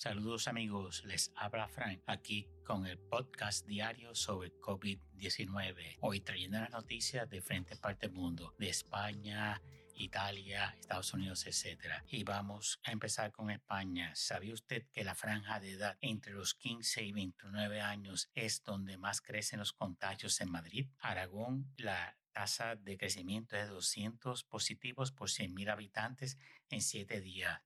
Saludos amigos, les habla Frank aquí con el podcast diario sobre COVID-19. Hoy trayendo las noticias de frente parte del mundo, de España, Italia, Estados Unidos, etc. Y vamos a empezar con España. ¿Sabía usted que la franja de edad entre los 15 y 29 años es donde más crecen los contagios en Madrid? Aragón, la tasa de crecimiento de 200 positivos por 100.000 habitantes en 7 días.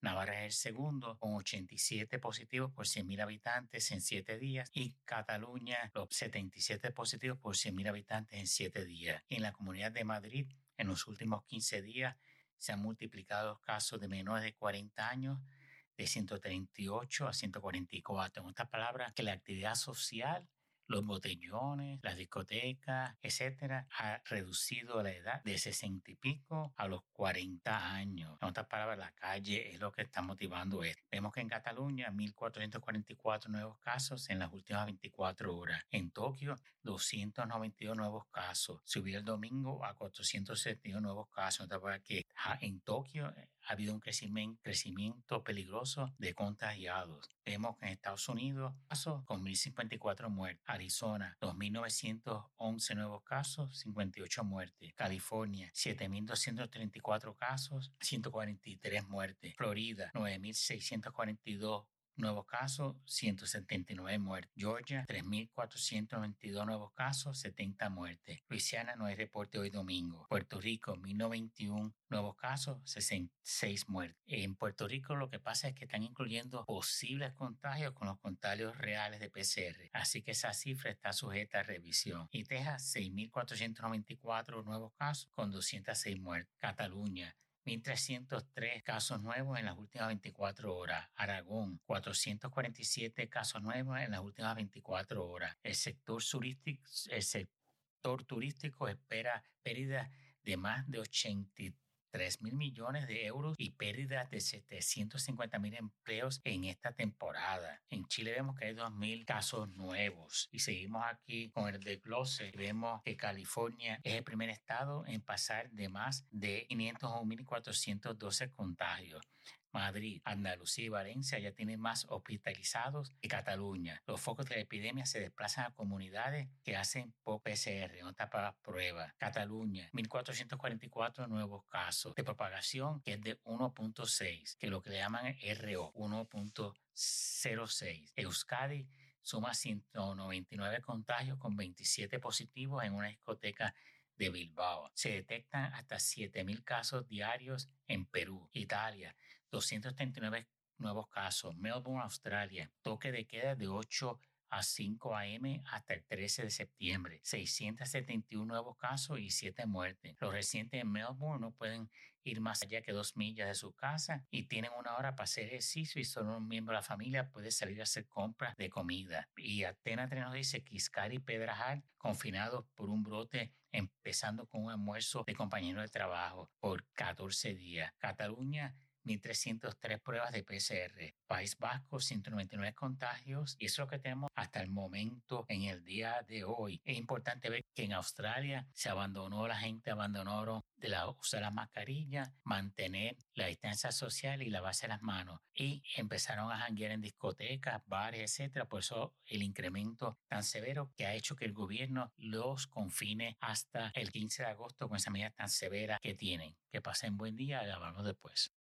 Navarra es el segundo con 87 positivos por 100.000 habitantes en 7 días y Cataluña los 77 positivos por 100.000 habitantes en 7 días. En la Comunidad de Madrid en los últimos 15 días se han multiplicado los casos de menores de 40 años de 138 a 144. En otras palabras, que la actividad social los botellones, las discotecas, etcétera, ha reducido la edad de 60 y pico a los 40 años. En otras palabras, la calle es lo que está motivando esto. Vemos que en Cataluña, 1.444 nuevos casos en las últimas 24 horas. En Tokio, 292 nuevos casos. Subió el domingo a 471 nuevos casos. que en Tokio ha habido un crecimiento, peligroso de contagiados. Vemos que en Estados Unidos, casos con 1.054 muertes. Arizona, 2.911 nuevos casos, 58 muertes. California, 7.234 casos, 143 muertes. Florida, 9.642 nuevos casos, 179 muertes. Georgia, 3.492 nuevos casos, 70 muertes. Luisiana no hay reporte hoy domingo. Puerto Rico, 1.091 nuevos casos, 66 muertes. En Puerto Rico lo que pasa es que están incluyendo posibles contagios con los contagios reales de PCR. Así que esa cifra está sujeta a revisión. Y Texas, 6.494 nuevos casos con 206 muertes. Cataluña, 1.303 casos nuevos en las últimas 24 horas. Aragón, 447 casos nuevos en las últimas 24 horas. El sector turístico, el sector turístico espera pérdidas de más de 83 3 mil millones de euros y pérdidas de 750 mil empleos en esta temporada. En Chile vemos que hay 2 mil casos nuevos y seguimos aquí con el desglose. Vemos que California es el primer estado en pasar de más de 500 a 1.412 contagios. Madrid, Andalucía y Valencia ya tienen más hospitalizados que Cataluña. Los focos de la epidemia se desplazan a comunidades que hacen PCR, no para pruebas. Cataluña, 1.444 nuevos casos de propagación, que es de 1.6, que es lo que le llaman RO, 1.06. Euskadi suma 199 contagios con 27 positivos en una discoteca de Bilbao. Se detectan hasta 7.000 casos diarios en Perú, Italia, 239 nuevos casos, Melbourne, Australia, toque de queda de 8 a 5 a.m. hasta el 13 de septiembre. 671 nuevos casos y 7 muertes. Los residentes de Melbourne no pueden ir más allá que dos millas de su casa y tienen una hora para hacer ejercicio y solo un miembro de la familia puede salir a hacer compras de comida. Y Atenas nos dice que Iscari y Pedrajal confinados por un brote empezando con un almuerzo de compañero de trabajo por 14 días. Cataluña 1.303 pruebas de PCR. País Vasco, 199 contagios. Y eso es lo que tenemos hasta el momento en el día de hoy. Es importante ver que en Australia se abandonó, la gente abandonaron de la, usar las mascarillas, mantener la distancia social y lavarse las manos. Y empezaron a janguear en discotecas, bares, etcétera. Por eso el incremento tan severo que ha hecho que el gobierno los confine hasta el 15 de agosto con esa medida tan severa que tienen. Que pasen buen día hablamos después.